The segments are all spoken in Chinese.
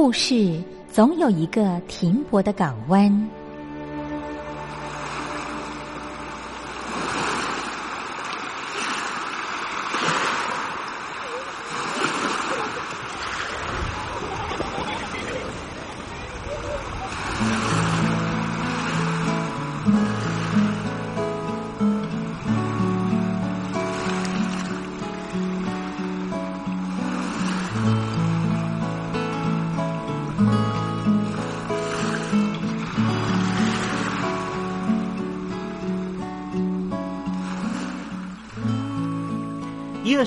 故事总有一个停泊的港湾。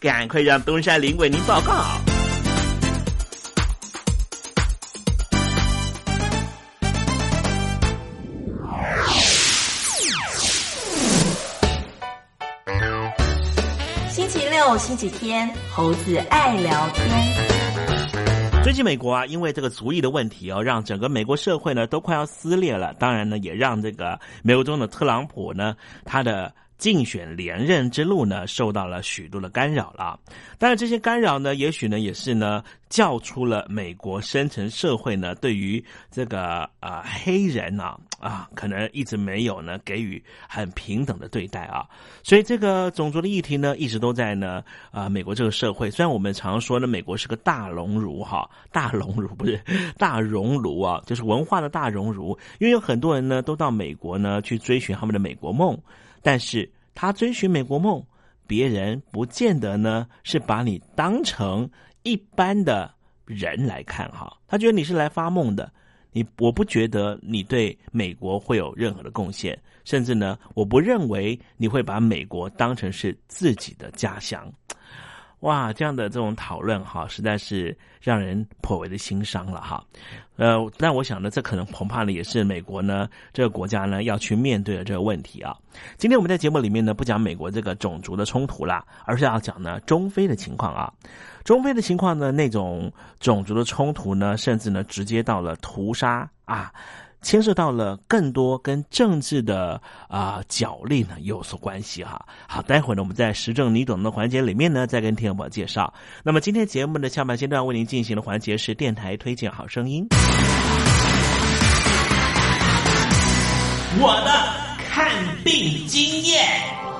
赶快让东山林为您报告。星期六、星期天，猴子爱聊天。最近美国啊，因为这个族裔的问题哦，让整个美国社会呢都快要撕裂了。当然呢，也让这个美国中的特朗普呢，他的。竞选连任之路呢，受到了许多的干扰了。当然，这些干扰呢，也许呢，也是呢，叫出了美国深层社会呢，对于这个啊黑人呢啊，可能一直没有呢给予很平等的对待啊。所以，这个种族的议题呢，一直都在呢啊美国这个社会。虽然我们常说呢，美国是个大熔炉哈，大熔炉不是大熔炉啊，就是文化的大熔炉。因为有很多人呢，都到美国呢去追寻他们的美国梦。但是他追寻美国梦，别人不见得呢是把你当成一般的人来看哈。他觉得你是来发梦的，你我不觉得你对美国会有任何的贡献，甚至呢，我不认为你会把美国当成是自己的家乡。哇，这样的这种讨论哈，实在是让人颇为的心伤了哈。呃，但我想呢，这可能恐怕呢也是美国呢这个国家呢要去面对的这个问题啊。今天我们在节目里面呢不讲美国这个种族的冲突啦，而是要讲呢中非的情况啊。中非的情况呢，那种种族的冲突呢，甚至呢直接到了屠杀啊。牵涉到了更多跟政治的啊角力呢有所关系哈。好，待会儿呢我们在时政你懂的环节里面呢再跟听众朋友介绍。那么今天节目的下半阶段为您进行的环节是电台推荐好声音。我的看病经验。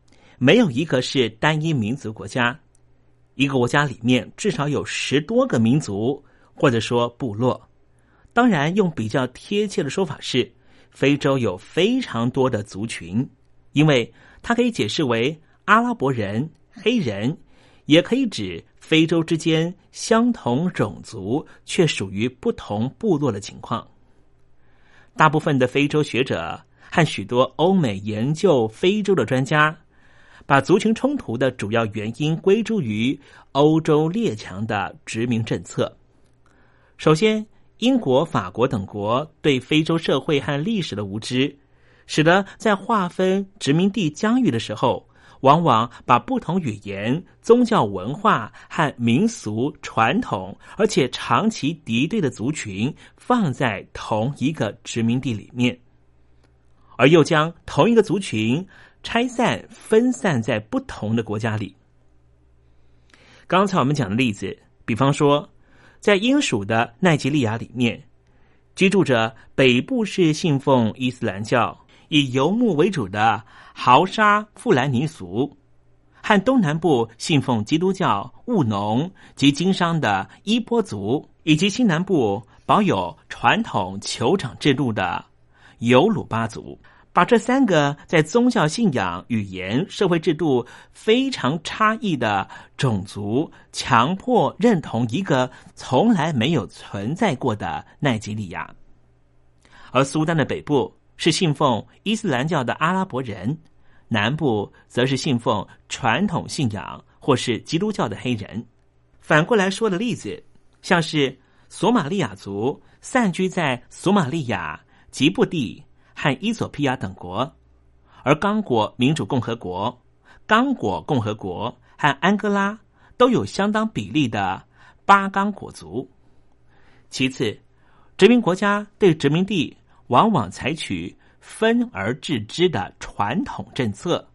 没有一个是单一民族国家，一个国家里面至少有十多个民族，或者说部落。当然，用比较贴切的说法是，非洲有非常多的族群，因为它可以解释为阿拉伯人、黑人，也可以指非洲之间相同种族却属于不同部落的情况。大部分的非洲学者和许多欧美研究非洲的专家。把族群冲突的主要原因归诸于欧洲列强的殖民政策。首先，英国、法国等国对非洲社会和历史的无知，使得在划分殖民地疆域的时候，往往把不同语言、宗教文化和民俗传统，而且长期敌对的族群放在同一个殖民地里面，而又将同一个族群。拆散、分散在不同的国家里。刚才我们讲的例子，比方说，在英属的奈及利亚里面，居住着北部是信奉伊斯兰教、以游牧为主的豪沙富兰尼族，和东南部信奉基督教、务农及经商的伊波族，以及西南部保有传统酋长制度的尤鲁巴族。把这三个在宗教信仰、语言、社会制度非常差异的种族，强迫认同一个从来没有存在过的奈及利亚。而苏丹的北部是信奉伊斯兰教的阿拉伯人，南部则是信奉传统信仰或是基督教的黑人。反过来说的例子，像是索马利亚族散居在索马利亚、吉布地。和伊索比亚等国，而刚果民主共和国、刚果共和国和安哥拉都有相当比例的巴刚果族。其次，殖民国家对殖民地往往采取分而治之的传统政策，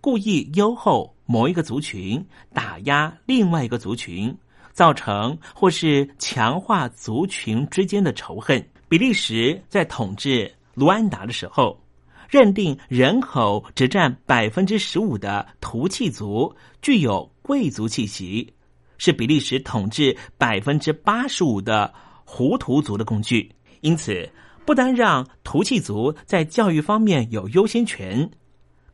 故意优厚某一个族群，打压另外一个族群，造成或是强化族群之间的仇恨。比利时在统治。卢安达的时候，认定人口只占百分之十五的图契族具有贵族气息，是比利时统治百分之八十五的胡图族的工具。因此，不单让图契族在教育方面有优先权，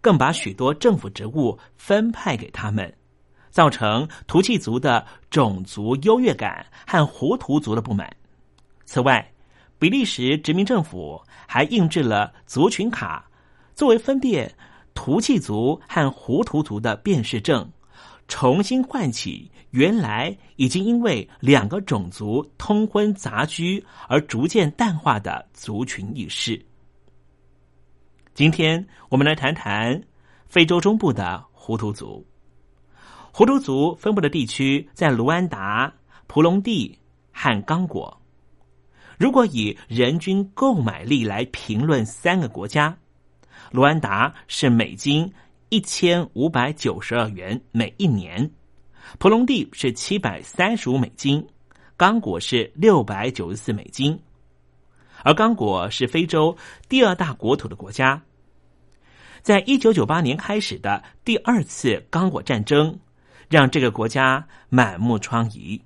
更把许多政府职务分派给他们，造成图契族的种族优越感和胡图族的不满。此外，比利时殖民政府还印制了族群卡，作为分辨图契族和胡图族的辨识证，重新唤起原来已经因为两个种族通婚杂居而逐渐淡化的族群意识。今天我们来谈谈非洲中部的胡图族。胡图族分布的地区在卢安达、蒲隆地和刚果。如果以人均购买力来评论三个国家，卢安达是美金一千五百九十二元每一年，普隆地是七百三十五美金，刚果是六百九十四美金，而刚果是非洲第二大国土的国家。在一九九八年开始的第二次刚果战争，让这个国家满目疮痍，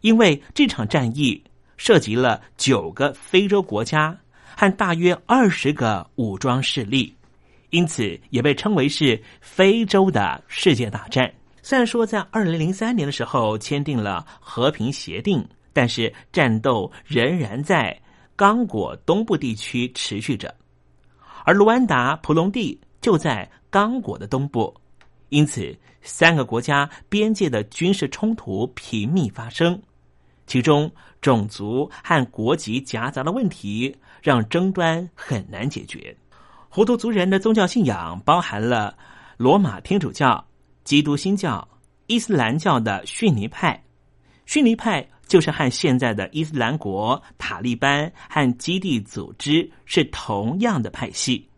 因为这场战役。涉及了九个非洲国家和大约二十个武装势力，因此也被称为是非洲的世界大战。虽然说在二零零三年的时候签订了和平协定，但是战斗仍然在刚果东部地区持续着，而卢安达、普隆地就在刚果的东部，因此三个国家边界的军事冲突频密发生。其中种族和国籍夹杂的问题，让争端很难解决。胡图族人的宗教信仰包含了罗马天主教、基督新教、伊斯兰教的逊尼派。逊尼派就是和现在的伊斯兰国、塔利班和基地组织是同样的派系。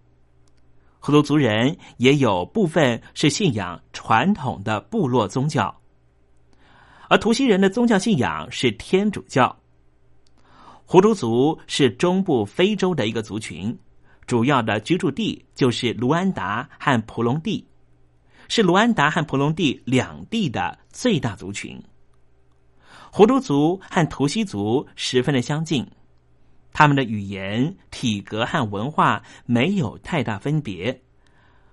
胡图族人也有部分是信仰传统的部落宗教，而图西人的宗教信仰是天主教。胡图族是中部非洲的一个族群，主要的居住地就是卢安达和普隆地，是卢安达和普隆地两地的最大族群。胡图族和图西族十分的相近。他们的语言、体格和文化没有太大分别，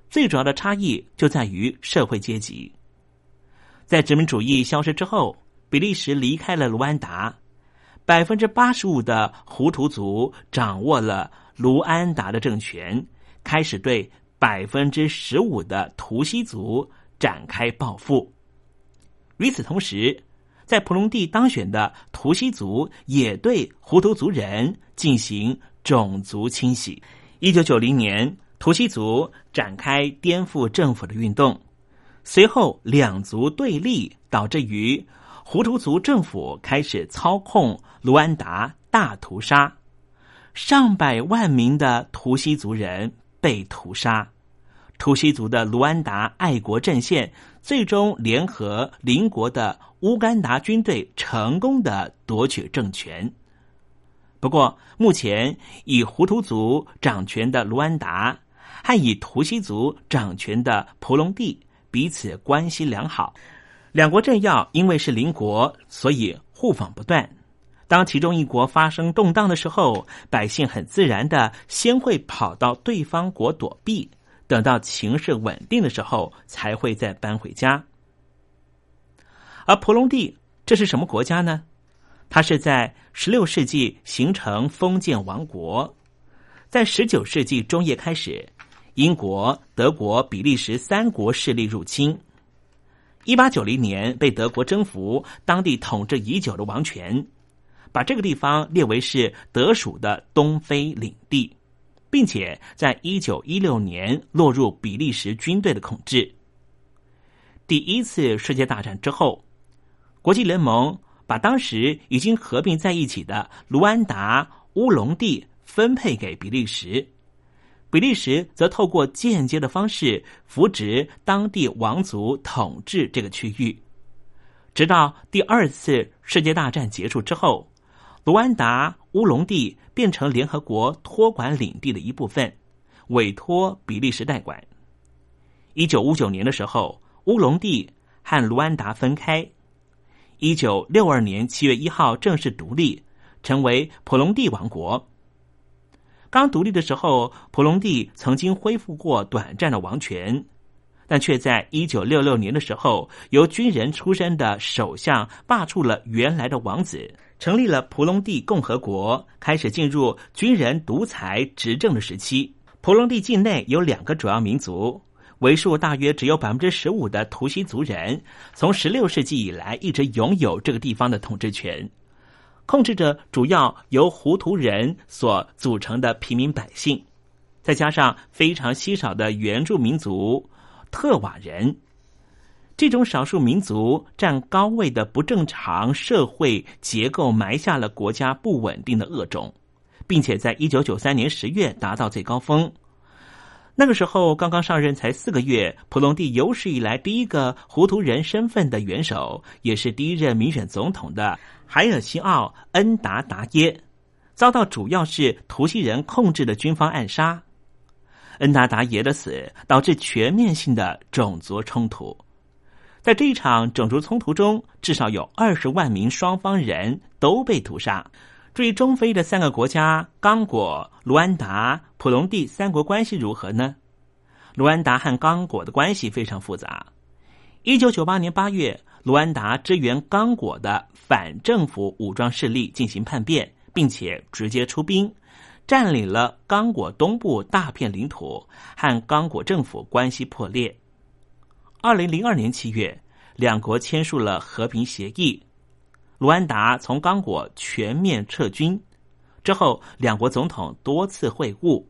最主要的差异就在于社会阶级。在殖民主义消失之后，比利时离开了卢安达，百分之八十五的胡图族掌握了卢安达的政权，开始对百分之十五的图西族展开报复。与此同时，在普隆蒂当选的图西族也对胡图族人进行种族清洗。一九九零年，图西族展开颠覆政府的运动，随后两族对立，导致于胡图族政府开始操控卢安达，大屠杀，上百万名的图西族人被屠杀。图西族的卢安达爱国阵线最终联合邻国的乌干达军队，成功的夺取政权。不过，目前以胡图族掌权的卢安达和以图西族掌权的蒲隆地彼此关系良好，两国政要因为是邻国，所以互访不断。当其中一国发生动荡的时候，百姓很自然的先会跑到对方国躲避。等到情势稳定的时候，才会再搬回家。而婆隆地这是什么国家呢？它是在十六世纪形成封建王国，在十九世纪中叶开始，英国、德国、比利时三国势力入侵。一八九零年被德国征服，当地统治已久的王权，把这个地方列为是德属的东非领地。并且在一九一六年落入比利时军队的控制。第一次世界大战之后，国际联盟把当时已经合并在一起的卢安达乌龙地分配给比利时，比利时则透过间接的方式扶植当地王族统治这个区域，直到第二次世界大战结束之后。卢安达乌龙地变成联合国托管领地的一部分，委托比利时代管。一九五九年的时候，乌龙地和卢安达分开。一九六二年七月一号正式独立，成为普隆地王国。刚独立的时候，普隆地曾经恢复过短暂的王权，但却在一九六六年的时候，由军人出身的首相罢黜了原来的王子。成立了普隆地共和国，开始进入军人独裁执政的时期。普隆地境内有两个主要民族，为数大约只有百分之十五的图西族人，从十六世纪以来一直拥有这个地方的统治权，控制着主要由胡图人所组成的平民百姓，再加上非常稀少的原住民族特瓦人。这种少数民族占高位的不正常社会结构，埋下了国家不稳定的恶种，并且在一九九三年十月达到最高峰。那个时候刚刚上任才四个月，普隆蒂有史以来第一个胡图人身份的元首，也是第一任民选总统的海尔西奥恩达达耶，遭到主要是图西人控制的军方暗杀。恩达达耶的死导致全面性的种族冲突。在这一场种族冲突中，至少有二十万名双方人都被屠杀。至于中非的三个国家——刚果、卢安达、普隆蒂三国关系如何呢？卢安达和刚果的关系非常复杂。一九九八年八月，卢安达支援刚果的反政府武装势力进行叛变，并且直接出兵，占领了刚果东部大片领土，和刚果政府关系破裂。二零零二年七月，两国签署了和平协议。卢安达从刚果全面撤军之后，两国总统多次会晤，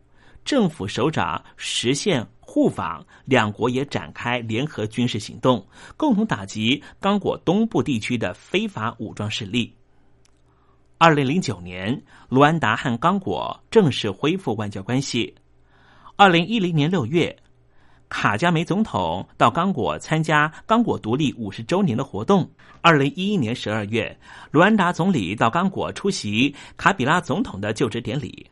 政府首长实现互访，两国也展开联合军事行动，共同打击刚果东部地区的非法武装势力。二零零九年，卢安达和刚果正式恢复外交关系。二零一零年六月，卡加梅总统到刚果参加刚果独立五十周年的活动。二零一一年十二月，卢安达总理到刚果出席卡比拉总统的就职典礼。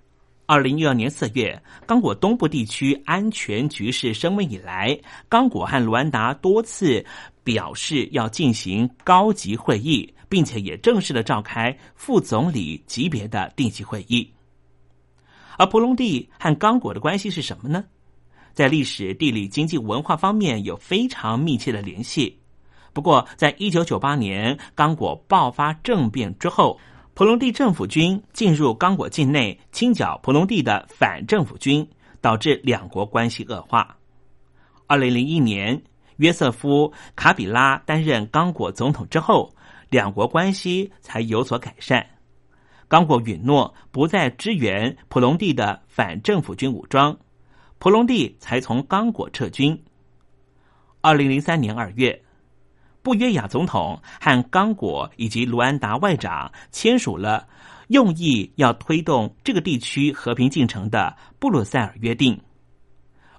二零一二年四月，刚果东部地区安全局势升温以来，刚果和卢安达多次表示要进行高级会议，并且也正式的召开副总理级别的定期会议。而普隆蒂和刚果的关系是什么呢？在历史、地理、经济、文化方面有非常密切的联系。不过，在一九九八年刚果爆发政变之后。普隆蒂政府军进入刚果境内，清剿普隆蒂的反政府军，导致两国关系恶化。二零零一年，约瑟夫·卡比拉担任刚果总统之后，两国关系才有所改善。刚果允诺不再支援普隆蒂的反政府军武装，普隆蒂才从刚果撤军。二零零三年二月。布约亚总统和刚果以及卢安达外长签署了用意要推动这个地区和平进程的布鲁塞尔约定，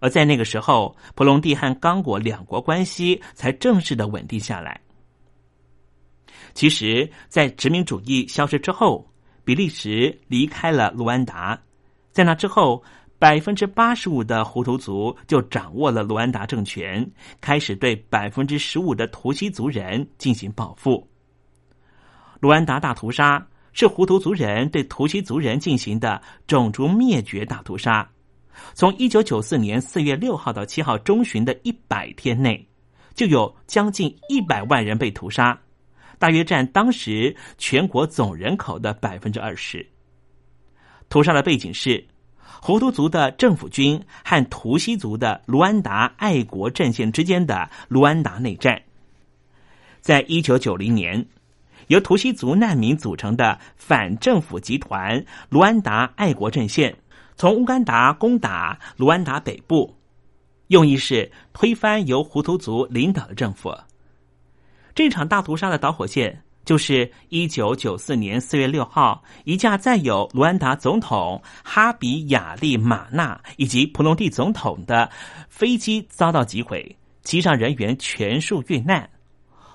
而在那个时候，普隆蒂和刚果两国关系才正式的稳定下来。其实，在殖民主义消失之后，比利时离开了卢安达，在那之后。百分之八十五的胡图族就掌握了卢安达政权，开始对百分之十五的图西族人进行报复。卢安达大屠杀是胡图族人对图西族人进行的种族灭绝大屠杀。从一九九四年四月六号到七号中旬的一百天内，就有将近一百万人被屠杀，大约占当时全国总人口的百分之二十。屠杀的背景是。胡图族的政府军和图西族的卢安达爱国阵线之间的卢安达内战，在一九九零年，由图西族难民组成的反政府集团卢安达爱国阵线，从乌干达攻打卢安达北部，用意是推翻由胡图族领导的政府。这场大屠杀的导火线。就是一九九四年四月六号，一架载有卢安达总统哈比亚利马纳以及普隆蒂总统的飞机遭到击毁，机上人员全数遇难。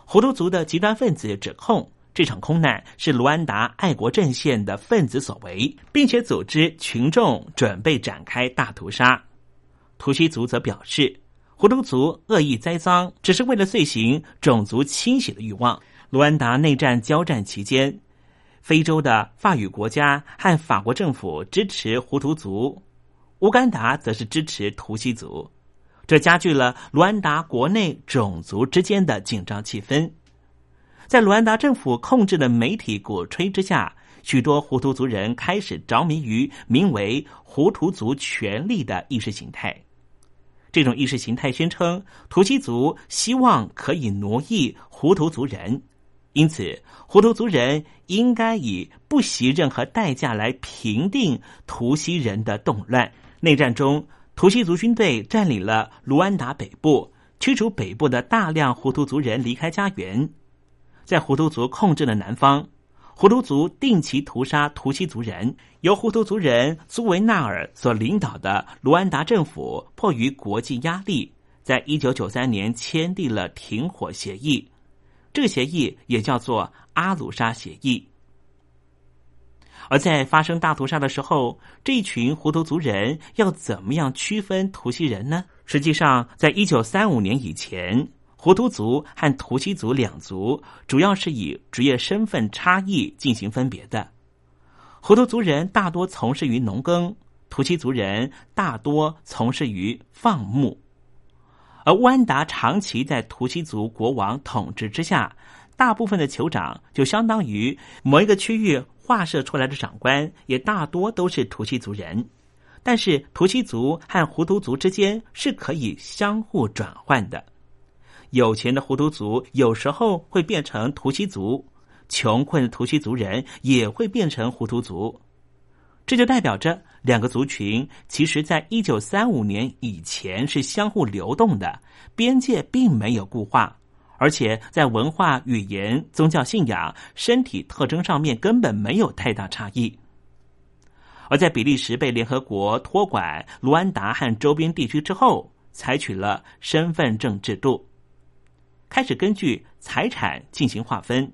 胡图族的极端分子指控这场空难是卢安达爱国阵线的分子所为，并且组织群众准备展开大屠杀。图西族则表示，胡图族恶意栽赃，只是为了遂行种族清洗的欲望。卢安达内战交战期间，非洲的法语国家和法国政府支持胡图族，乌干达则是支持图西族，这加剧了卢安达国内种族之间的紧张气氛。在卢安达政府控制的媒体鼓吹之下，许多胡图族人开始着迷于名为“胡图族权力”的意识形态。这种意识形态宣称，图西族希望可以奴役胡图族人。因此，胡图族人应该以不惜任何代价来平定图西人的动乱。内战中，图西族军队占领了卢安达北部，驱逐北部的大量胡图族人离开家园。在胡图族控制的南方，胡图族定期屠杀图西族人。由胡图族人苏维纳尔所领导的卢安达政府，迫于国际压力，在一九九三年签订了停火协议。这个协议也叫做阿鲁沙协议。而在发生大屠杀的时候，这一群胡图族人要怎么样区分图西人呢？实际上，在一九三五年以前，胡图族和图西族两族主要是以职业身份差异进行分别的。胡图族人大多从事于农耕，图西族人大多从事于放牧。而乌安达长期在图西族国王统治之下，大部分的酋长就相当于某一个区域划设出来的长官，也大多都是图西族人。但是图西族和胡图族之间是可以相互转换的，有钱的胡图族有时候会变成图西族，穷困的图西族人也会变成胡图族。这就代表着两个族群其实在一九三五年以前是相互流动的，边界并没有固化，而且在文化、语言、宗教信仰、身体特征上面根本没有太大差异。而在比利时被联合国托管卢安达和周边地区之后，采取了身份证制度，开始根据财产进行划分，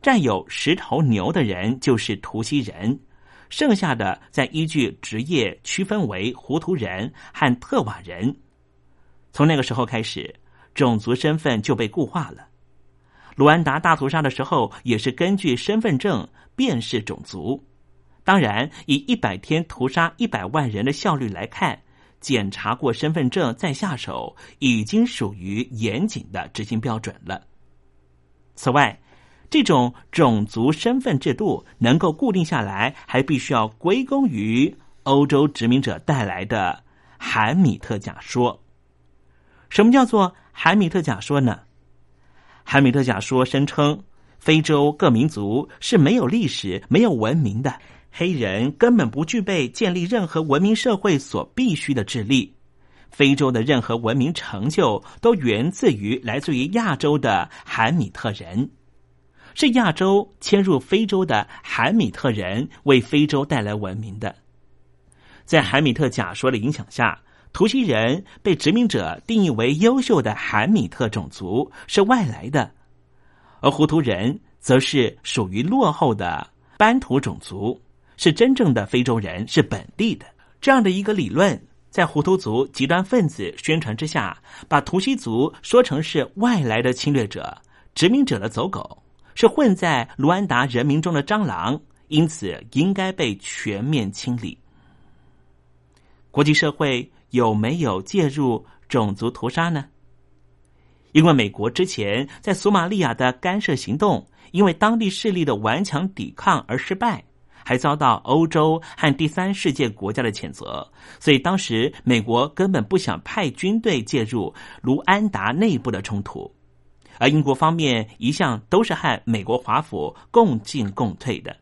占有十头牛的人就是图西人，剩下的再依据职业区分为糊涂人和特瓦人。从那个时候开始，种族身份就被固化了。卢安达大屠杀的时候，也是根据身份证辨识种族。当然，以一百天屠杀一百万人的效率来看，检查过身份证再下手，已经属于严谨的执行标准了。此外，这种种族身份制度能够固定下来，还必须要归功于欧洲殖民者带来的韩米特假说。什么叫做韩米特假说呢？韩米特假说声称，非洲各民族是没有历史、没有文明的。黑人根本不具备建立任何文明社会所必须的智力。非洲的任何文明成就都源自于来自于亚洲的韩米特人，是亚洲迁入非洲的韩米特人为非洲带来文明的。在韩米特假说的影响下，图西人被殖民者定义为优秀的韩米特种族，是外来的；而胡图人则是属于落后的班图种族。是真正的非洲人，是本地的这样的一个理论，在胡图族极端分子宣传之下，把图西族说成是外来的侵略者、殖民者的走狗，是混在卢安达人民中的蟑螂，因此应该被全面清理。国际社会有没有介入种族屠杀呢？因为美国之前在索马利亚的干涉行动，因为当地势力的顽强抵抗而失败。还遭到欧洲和第三世界国家的谴责，所以当时美国根本不想派军队介入卢安达内部的冲突，而英国方面一向都是和美国华府共进共退的。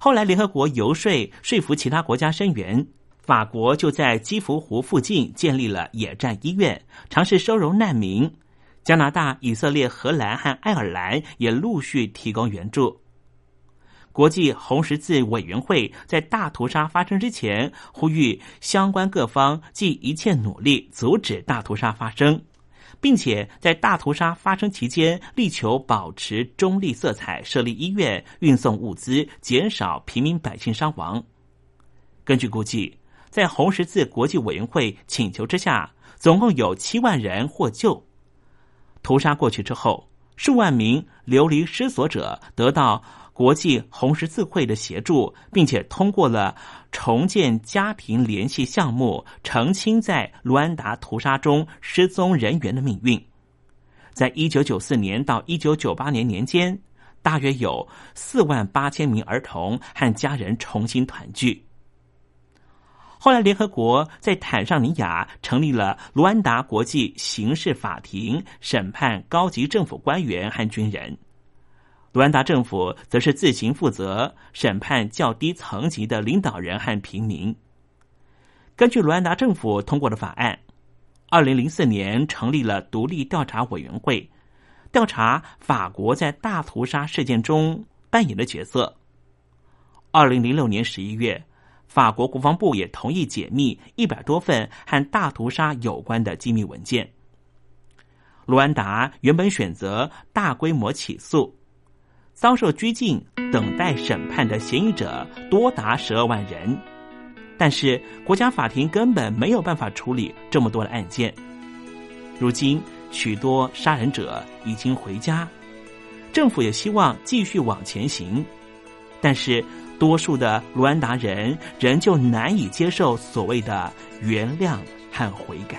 后来联合国游说说服其他国家声援，法国就在基福湖附近建立了野战医院，尝试收容难民。加拿大、以色列、荷兰和爱尔兰也陆续提供援助。国际红十字委员会在大屠杀发生之前，呼吁相关各方尽一切努力阻止大屠杀发生，并且在大屠杀发生期间力求保持中立色彩，设立医院、运送物资，减少平民百姓伤亡。根据估计，在红十字国际委员会请求之下，总共有七万人获救。屠杀过去之后，数万名流离失所者得到。国际红十字会的协助，并且通过了重建家庭联系项目，澄清在卢安达屠杀中失踪人员的命运。在一九九四年到一九九八年年间，大约有四万八千名儿童和家人重新团聚。后来，联合国在坦桑尼亚成立了卢安达国际刑事法庭，审判高级政府官员和军人。卢安达政府则是自行负责审判较低层级的领导人和平民。根据卢安达政府通过的法案，二零零四年成立了独立调查委员会，调查法国在大屠杀事件中扮演的角色。二零零六年十一月，法国国防部也同意解密一百多份和大屠杀有关的机密文件。卢安达原本选择大规模起诉。遭受拘禁、等待审判的嫌疑者多达十二万人，但是国家法庭根本没有办法处理这么多的案件。如今，许多杀人者已经回家，政府也希望继续往前行，但是多数的卢安达人仍旧难以接受所谓的原谅和悔改。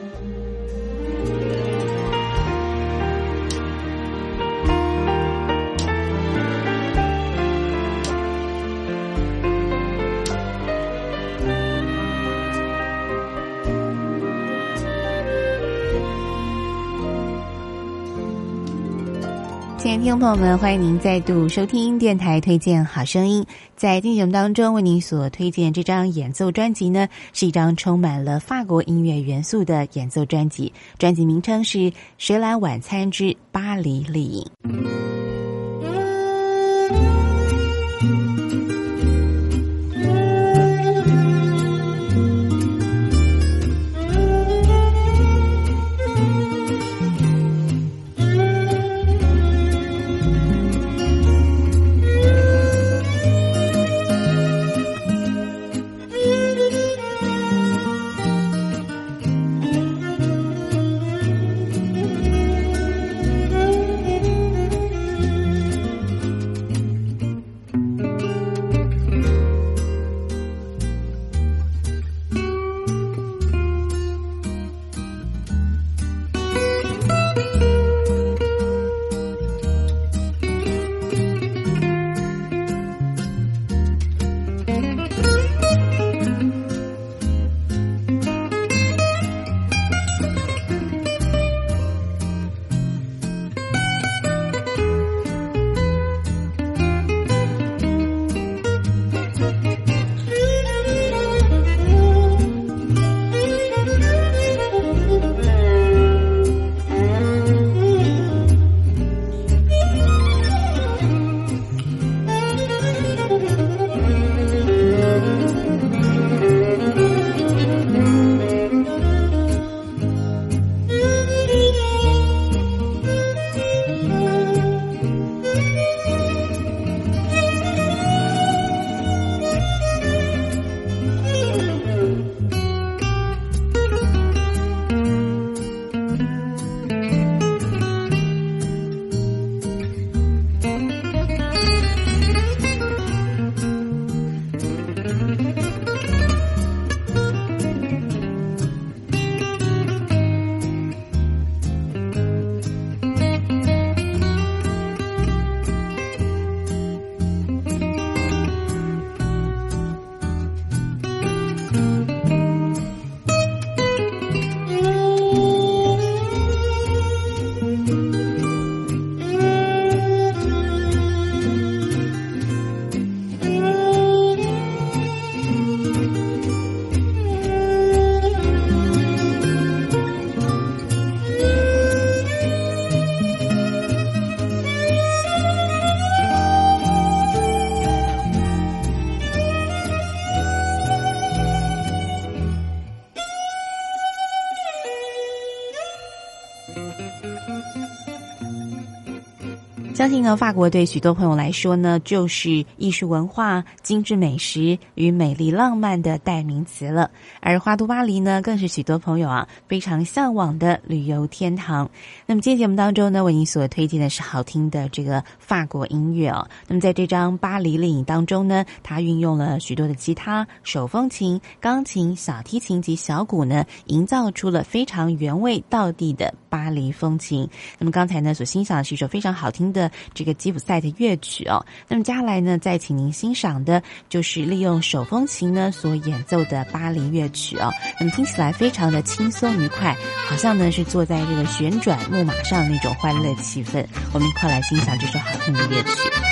听众朋友们，欢迎您再度收听电台推荐好声音。在进行当中，为您所推荐这张演奏专辑呢，是一张充满了法国音乐元素的演奏专辑。专辑名称是《谁来晚餐之巴黎丽影》。相信呢，法国对许多朋友来说呢，就是艺术文化、精致美食与美丽浪漫的代名词了。而花都巴黎呢，更是许多朋友啊非常向往的旅游天堂。那么今天节目当中呢，为您所推荐的是好听的这个法国音乐哦。那么在这张巴黎丽影当中呢，它运用了许多的吉他、手风琴、钢琴、小提琴及小鼓呢，营造出了非常原味道地的巴黎风情。那么刚才呢，所欣赏的是一首非常好听的这个吉普赛的乐曲哦。那么接下来呢，再请您欣赏的就是利用手风琴呢所演奏的巴黎乐曲哦。那么听起来非常的轻松愉快，好像呢是坐在这个旋转木马上那种欢乐气氛。我们一块来欣赏这首好听的乐曲。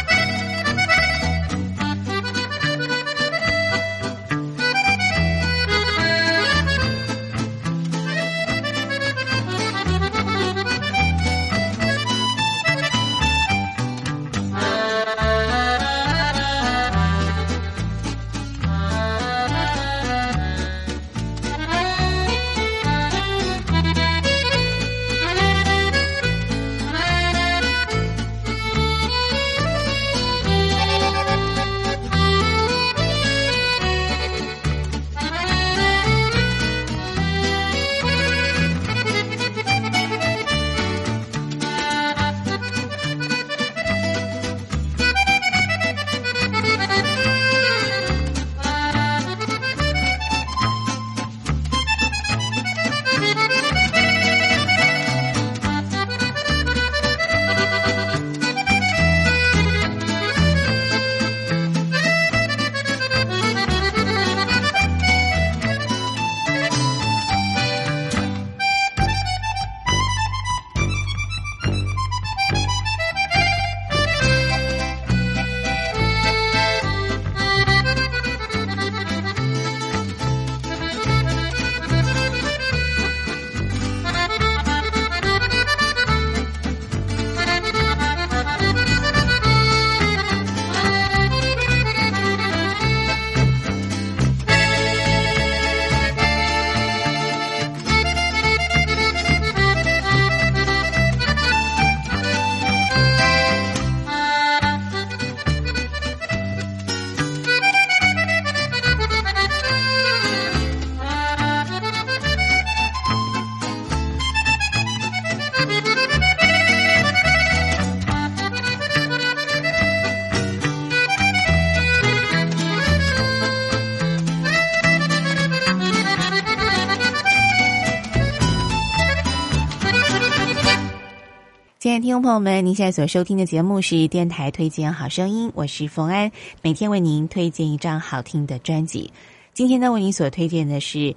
朋友们，您现在所收听的节目是电台推荐好声音，我是冯安，每天为您推荐一张好听的专辑。今天呢，为您所推荐的是《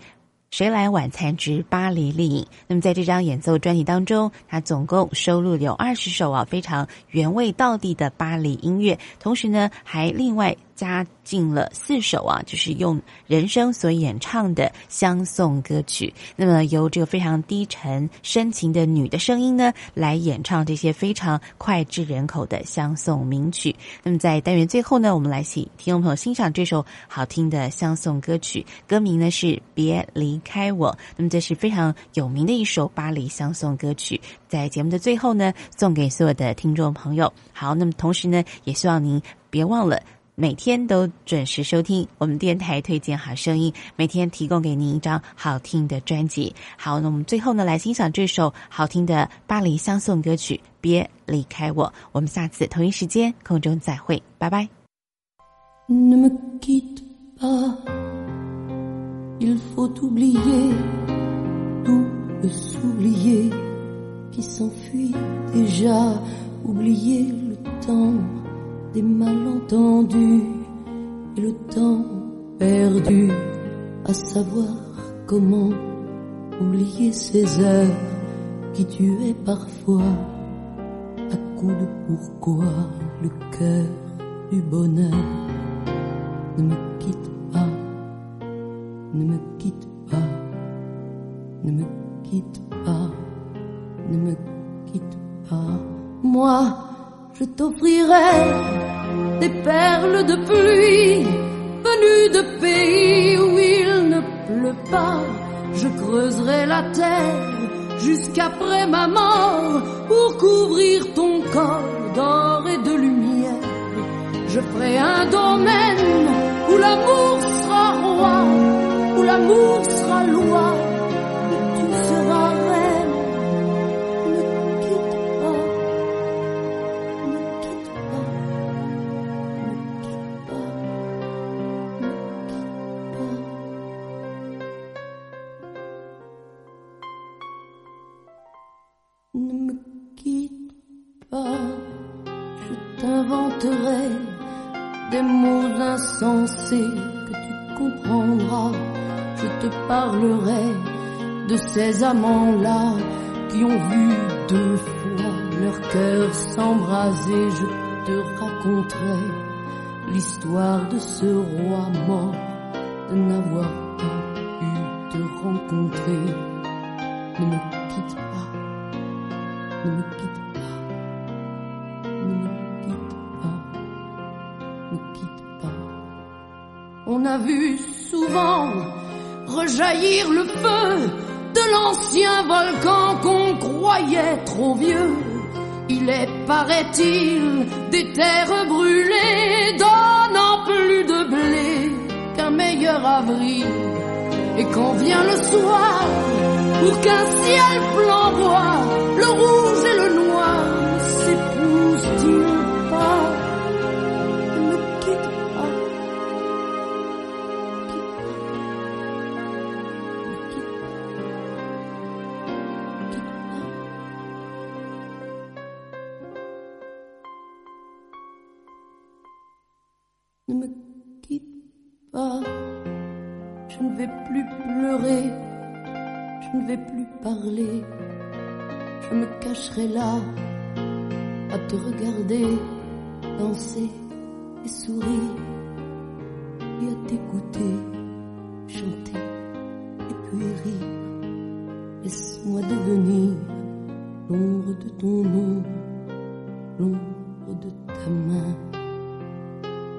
谁来晚餐之巴黎丽影》。那么在这张演奏专辑当中，它总共收录有二十首啊非常原味到地的巴黎音乐，同时呢还另外。加进了四首啊，就是用人声所演唱的相送歌曲。那么由这个非常低沉深情的女的声音呢，来演唱这些非常脍炙人口的相送名曲。那么在单元最后呢，我们来请听众朋友欣赏这首好听的相送歌曲，歌名呢是《别离开我》。那么这是非常有名的一首巴黎相送歌曲，在节目的最后呢，送给所有的听众朋友。好，那么同时呢，也希望您别忘了。每天都准时收听我们电台推荐好声音，每天提供给您一张好听的专辑。好，那我们最后呢，来欣赏这首好听的巴黎相送歌曲《别离开我》。我们下次同一时间空中再会，拜拜。Des malentendus et le temps perdu à savoir comment oublier ces heures qui tuaient parfois à coup de pourquoi le cœur du bonheur ne me quitte pas, ne me quitte pas, ne me quitte pas, ne me quitte pas. Moi, je t'offrirai des perles de pluie venues de pays où il ne pleut pas. Je creuserai la terre jusqu'après ma mort pour couvrir ton corps d'or et de lumière. Je ferai un domaine où l'amour sera roi, où l'amour sera loi, des mots insensés que tu comprendras. Je te parlerai de ces amants-là qui ont vu deux fois leur cœur s'embraser. Je te raconterai l'histoire de ce roi mort de n'avoir pas pu te rencontrer. Vu souvent rejaillir le feu de l'ancien volcan qu'on croyait trop vieux. Il est, paraît-il, des terres brûlées, donnant plus de blé qu'un meilleur avril. Et quand vient le soir, pour qu'un ciel flamboie, le rouge et le noir s'épousent-ils Je ne vais plus pleurer. Je ne vais plus parler. Je me cacherai là à te regarder danser et sourire et à t'écouter chanter et puis rire. Laisse-moi devenir l'ombre de ton nom, l'ombre de ta main,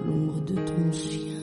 l'ombre de ton chien.